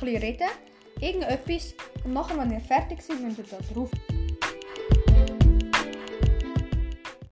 bisschen reden, irgendetwas und nachher, wenn ihr fertig seid, müsst ihr da drauf